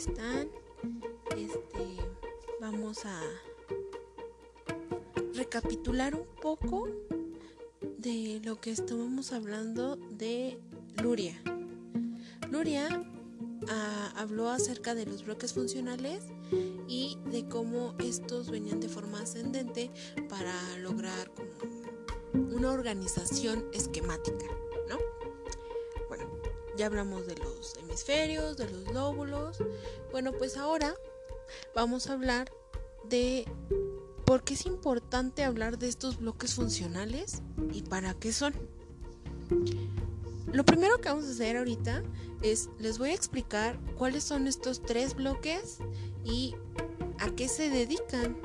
Este, vamos a recapitular un poco de lo que estábamos hablando de Luria. Luria ah, habló acerca de los bloques funcionales y de cómo estos venían de forma ascendente para lograr una organización esquemática, ¿no? Ya hablamos de los hemisferios, de los lóbulos. Bueno, pues ahora vamos a hablar de por qué es importante hablar de estos bloques funcionales y para qué son. Lo primero que vamos a hacer ahorita es les voy a explicar cuáles son estos tres bloques y a qué se dedican.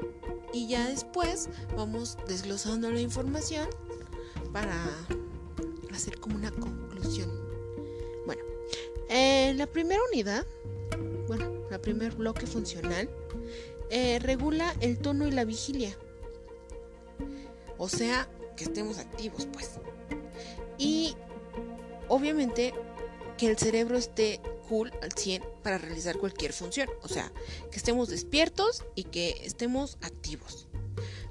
Y ya después vamos desglosando la información para hacer como una conclusión. En la primera unidad, bueno, la primer bloque funcional, eh, regula el tono y la vigilia. O sea, que estemos activos, pues. Y obviamente que el cerebro esté cool al 100 para realizar cualquier función. O sea, que estemos despiertos y que estemos activos.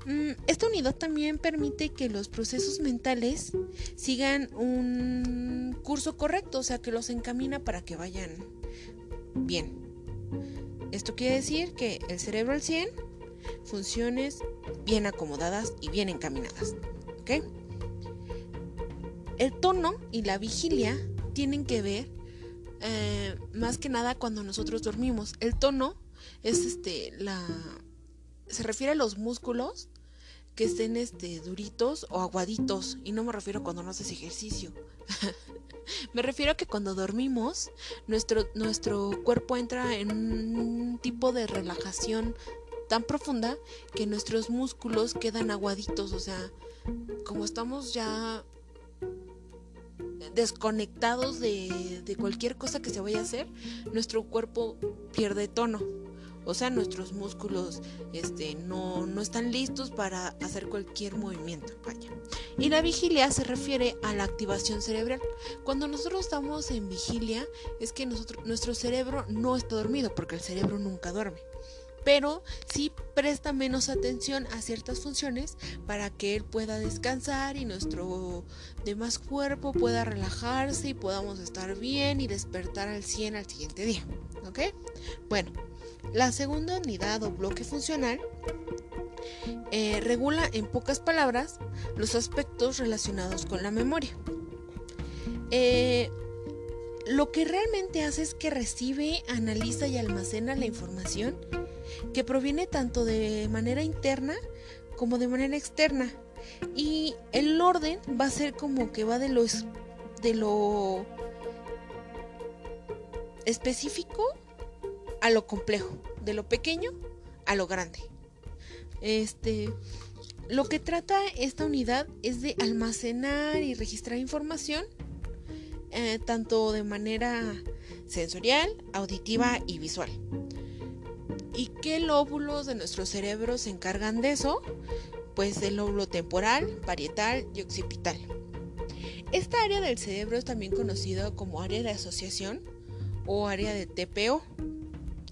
Mm, esta unidad también permite que los procesos mentales sigan un curso correcto, o sea, que los encamina para que vayan bien. Esto quiere decir que el cerebro al 100, funciones bien acomodadas y bien encaminadas. ¿Ok? El tono y la vigilia tienen que ver eh, más que nada cuando nosotros dormimos. El tono es este la se refiere a los músculos que estén este duritos o aguaditos y no me refiero cuando no haces ejercicio. me refiero a que cuando dormimos nuestro nuestro cuerpo entra en un tipo de relajación tan profunda que nuestros músculos quedan aguaditos, o sea, como estamos ya desconectados de, cualquier cosa que se vaya a hacer, nuestro cuerpo pierde tono. O sea, nuestros músculos este, no, no están listos para hacer cualquier movimiento. Vaya. Y la vigilia se refiere a la activación cerebral. Cuando nosotros estamos en vigilia, es que nosotros, nuestro cerebro no está dormido, porque el cerebro nunca duerme pero sí presta menos atención a ciertas funciones para que él pueda descansar y nuestro demás cuerpo pueda relajarse y podamos estar bien y despertar al 100 al siguiente día. ¿Ok? Bueno, la segunda unidad o bloque funcional eh, regula en pocas palabras los aspectos relacionados con la memoria. Eh, lo que realmente hace es que recibe, analiza y almacena la información que proviene tanto de manera interna como de manera externa. Y el orden va a ser como que va de lo, de lo específico a lo complejo, de lo pequeño a lo grande. Este, lo que trata esta unidad es de almacenar y registrar información, eh, tanto de manera sensorial, auditiva y visual. ¿Y qué lóbulos de nuestro cerebro se encargan de eso? Pues el lóbulo temporal, parietal y occipital. Esta área del cerebro es también conocido como área de asociación o área de TPO.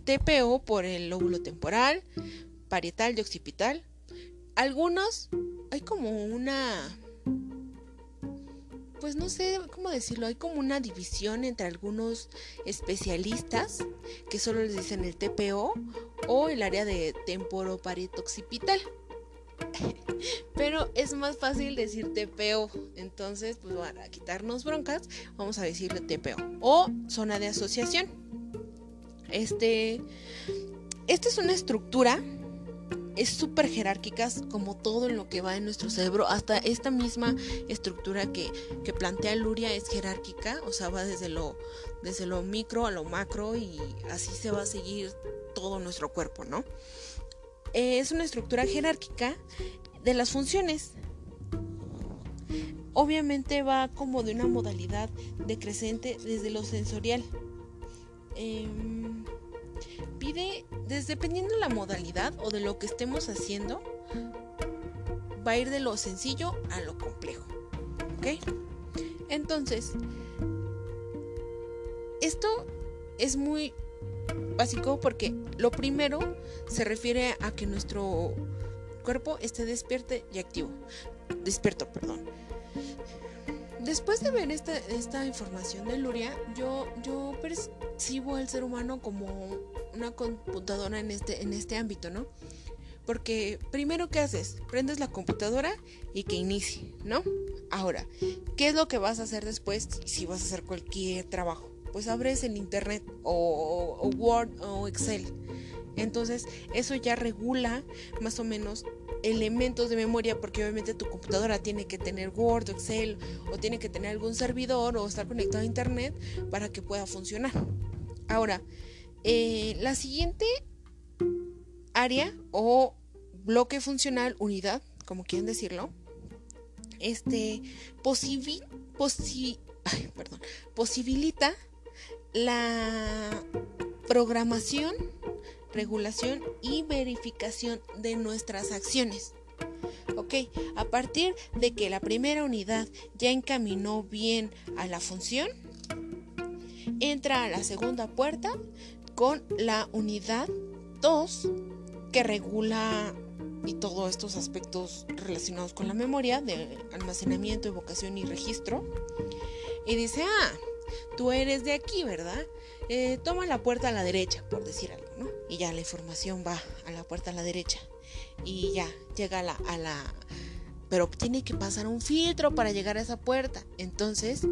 TPO por el lóbulo temporal, parietal y occipital. Algunos hay como una pues no sé cómo decirlo, hay como una división entre algunos especialistas que solo les dicen el TPO o el área de temporoparieto-occipital. Pero es más fácil decir TPO. Entonces, pues para quitarnos broncas, vamos a decirle TPO. O zona de asociación. Este. Esta es una estructura es súper jerárquicas como todo en lo que va en nuestro cerebro. Hasta esta misma estructura que, plantea Luria es jerárquica, o sea, va desde lo, desde lo micro a lo macro y así se va a seguir todo nuestro cuerpo, ¿no? Eh, es una estructura jerárquica de las funciones. Obviamente va como de una modalidad decreciente desde lo sensorial. Em, pide, desde dependiendo de la modalidad o de lo que estemos haciendo, va a ir de lo sencillo a lo complejo. ¿Ok? Entonces, esto es muy básico porque lo primero se refiere a que nuestro cuerpo esté despierto y activo. Despierto, perdón. Después de ver esta, esta información de Luria, yo, yo percibo al ser humano como una computadora en este, en este ámbito, ¿no? Porque primero, ¿qué haces? Prendes la computadora y que inicie, ¿no? Ahora, ¿qué es lo que vas a hacer después si vas a hacer cualquier trabajo? Pues abres el Internet o, o Word o Excel. Entonces, eso ya regula más o menos elementos de memoria porque obviamente tu computadora tiene que tener Word o Excel o tiene que tener algún servidor o estar conectado a Internet para que pueda funcionar. Ahora, eh, la siguiente área o bloque funcional, unidad, como quieren decirlo, este posibilita la programación, regulación y verificación de nuestras acciones. Ok, a partir de que la primera unidad ya encaminó bien a la función, entra a la segunda puerta con la unidad 2 que regula y todos estos aspectos relacionados con la memoria de almacenamiento, evocación y registro. Y dice, ah, tú eres de aquí, ¿verdad? Eh, toma la puerta a la derecha, por decir algo, ¿no? Y ya la información va a la puerta a la derecha. Y ya llega a la, a la pero tiene que pasar un filtro para llegar a esa puerta. Entonces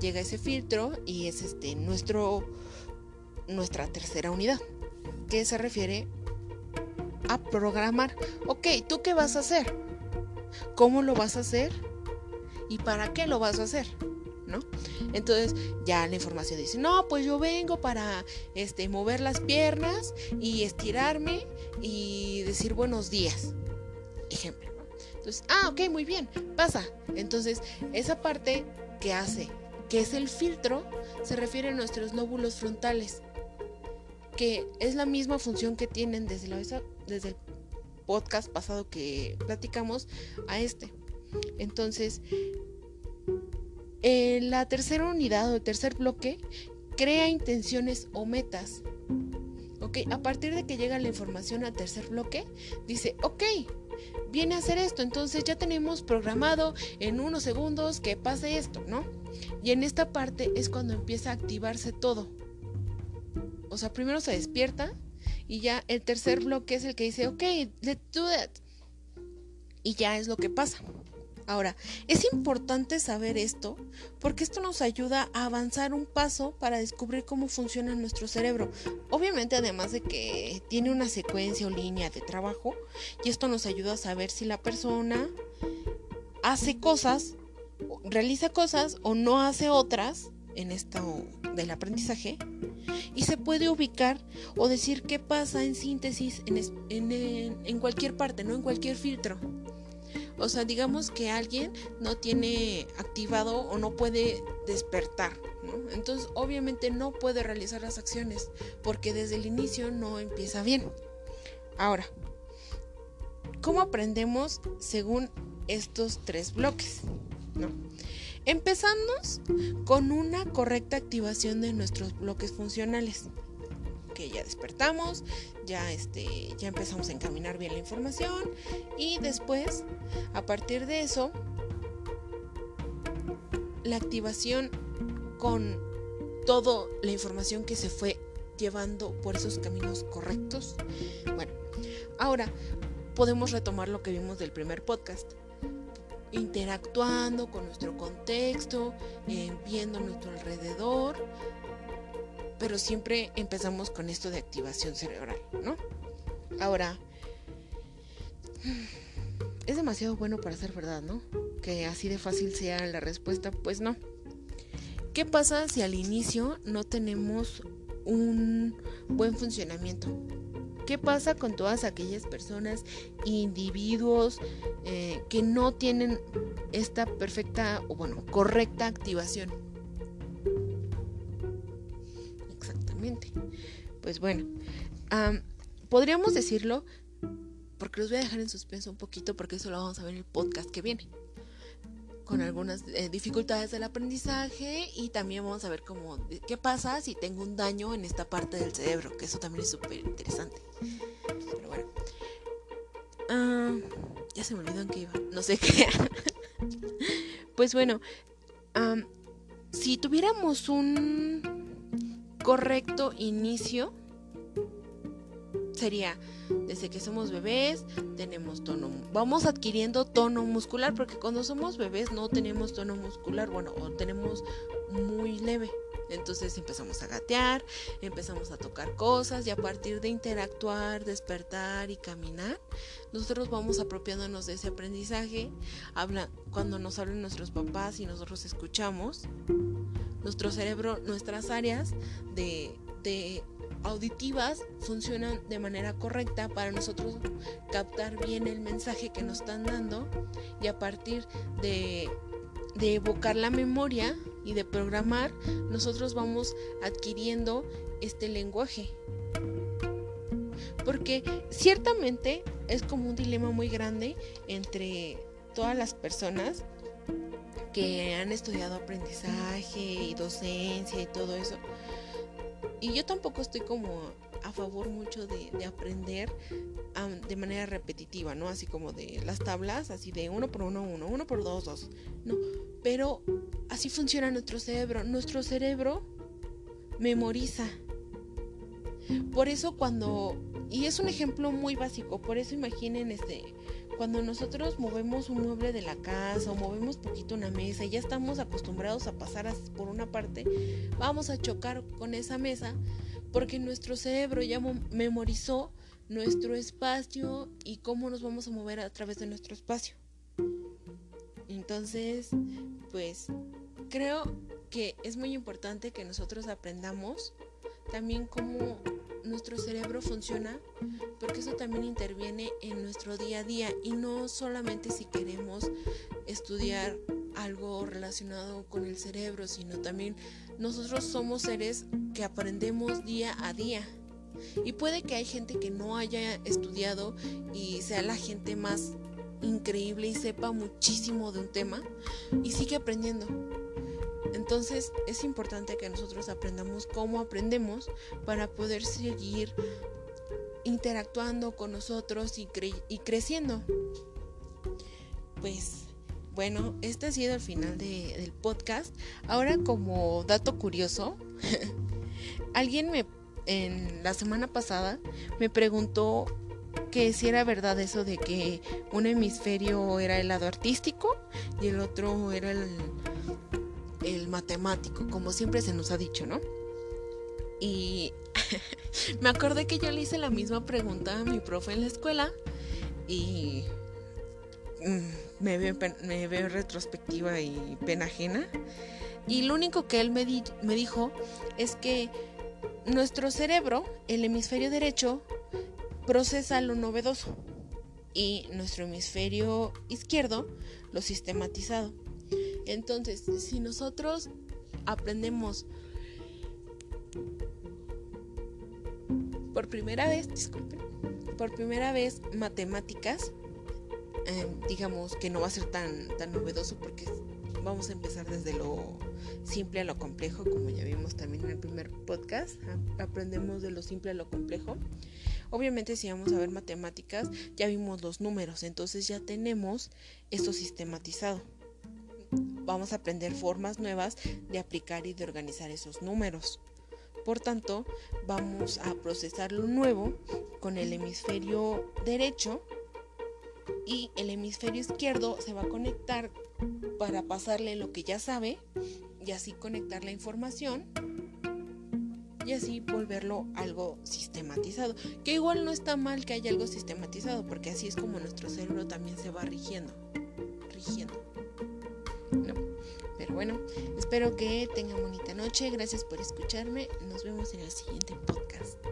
llega ese filtro y es este nuestro nuestra tercera unidad, que se refiere a programar. Ok, ¿tú qué vas a hacer? ¿Cómo lo vas a hacer? ¿Y para qué lo vas a hacer? ¿No? Entonces ya la información dice, no, pues yo vengo para este, mover las piernas y estirarme y decir buenos días. Ejemplo. Entonces, ah, ok, muy bien, pasa. Entonces, esa parte que hace, que es el filtro, se refiere a nuestros lóbulos frontales que es la misma función que tienen desde, el podcast pasado que platicamos a este. Entonces, en la tercera unidad o el tercer bloque crea intenciones o metas. ¿Ok? A partir de que llega la información al tercer bloque, dice, ok, viene a hacer esto, entonces ya tenemos programado en unos segundos que pase esto, ¿no? Y en esta parte es cuando empieza a activarse todo o sea, primero se despierta y ya el tercer bloque es el que dice, ok, let's do that. Y ya es lo que pasa. Ahora, es importante saber esto porque esto nos ayuda a avanzar un paso para descubrir cómo funciona nuestro cerebro. Obviamente, además de que tiene una secuencia o línea de trabajo, y esto nos ayuda a saber si la persona hace cosas, realiza cosas o no hace otras en esto del aprendizaje y se puede ubicar o decir qué pasa en síntesis en, cualquier parte, no en cualquier filtro. O sea, digamos que alguien no tiene activado o no puede despertar, Entonces, obviamente no puede realizar las acciones porque desde el inicio no empieza bien. Ahora, ¿cómo aprendemos según estos tres bloques? ¿No? Empezamos con una correcta activación de nuestros bloques funcionales. Que ya despertamos, ya, este, ya empezamos a encaminar bien la información y después, a partir de eso, la activación con toda la información que se fue llevando por esos caminos correctos. Bueno, ahora podemos retomar lo que vimos del primer podcast interactuando con nuestro contexto, eh, viendo nuestro alrededor, pero siempre empezamos con esto de activación cerebral, ¿no? Ahora, es demasiado bueno para ser verdad, ¿no? Que así de fácil sea la respuesta, pues no. ¿Qué pasa si al inicio no tenemos un buen funcionamiento? ¿Qué pasa con todas aquellas personas, individuos eh, que no tienen esta perfecta o bueno, correcta activación? Exactamente. Pues bueno, podríamos decirlo, porque los voy a dejar en suspenso un poquito porque eso lo vamos a ver en el podcast que viene. Con algunas eh, dificultades del aprendizaje y también vamos a ver cómo, qué pasa si tengo un daño en esta parte del cerebro, que eso también es súper interesante. Pero bueno. Ah, ya se me olvidó en qué iba, no sé qué. pues bueno, si tuviéramos un correcto inicio, sería desde que somos bebés tenemos tono vamos adquiriendo tono muscular porque cuando somos bebés no tenemos tono muscular bueno o tenemos muy leve. Entonces empezamos a gatear empezamos a tocar cosas y a partir de interactuar despertar y caminar nosotros vamos apropiándonos de ese aprendizaje. Habla cuando nos hablan nuestros papás y nosotros escuchamos nuestro cerebro nuestras áreas de, de auditivas funcionan de manera correcta para nosotros captar bien el mensaje que nos están dando y a partir de, de evocar la memoria y de programar, nosotros vamos adquiriendo este lenguaje. Porque ciertamente es como un dilema muy grande entre todas las personas que han estudiado aprendizaje y docencia y todo eso, y yo tampoco estoy como a favor mucho de, aprender de manera repetitiva, ¿no? Así como de las tablas, así de uno por uno, uno, uno por dos, dos. No, pero así funciona nuestro cerebro. Nuestro cerebro memoriza. Por eso cuando, y es un ejemplo muy básico, por eso imaginen este, cuando nosotros movemos un mueble de la casa o movemos poquito una mesa y ya estamos acostumbrados a pasar por una parte, vamos a chocar con esa mesa porque nuestro cerebro ya memorizó nuestro espacio y cómo nos vamos a mover a través de nuestro espacio. Entonces, pues creo que es muy importante que nosotros aprendamos también cómo nuestro cerebro funciona, porque eso también interviene en nuestro día a día y no solamente si queremos estudiar algo relacionado con el cerebro, sino también nosotros somos seres que aprendemos día a día. Y puede que hay gente que no haya estudiado y sea la gente más increíble y sepa muchísimo de un tema y sigue aprendiendo. Entonces es importante que nosotros aprendamos cómo aprendemos para poder seguir interactuando con nosotros y, y creciendo. Pues bueno, este ha sido el final del podcast. Ahora como dato curioso, alguien me en la semana pasada me preguntó que si era verdad eso de que un hemisferio era el lado artístico y el otro era el, el matemático, como siempre se nos ha dicho, ¿no? Y me acordé que yo le hice la misma pregunta a mi profe en la escuela y mm, me veo, me veo retrospectiva y pena ajena. Y lo único que él me, me dijo es que nuestro cerebro, el hemisferio derecho, procesa lo novedoso y nuestro hemisferio izquierdo lo sistematizado. Entonces, si nosotros aprendemos por primera vez, disculpen, por primera vez matemáticas, em, digamos que no va a ser tan, tan novedoso porque vamos a empezar desde lo simple a lo complejo, como ya vimos también en el primer podcast, aprendemos de lo simple a lo complejo. Obviamente si vamos a ver matemáticas, ya vimos los números, entonces ya tenemos esto sistematizado vamos a aprender formas nuevas de aplicar y de organizar esos números. Por tanto, vamos a procesar lo nuevo con el hemisferio derecho y el hemisferio izquierdo se va a conectar para pasarle lo que ya sabe y así conectar la información y así volverlo algo sistematizado. Que igual no está mal que haya algo sistematizado porque así es como nuestro cerebro también se va rigiendo. Rigiendo. Bueno, espero que tengan bonita noche. Gracias por escucharme. Nos vemos en el siguiente podcast.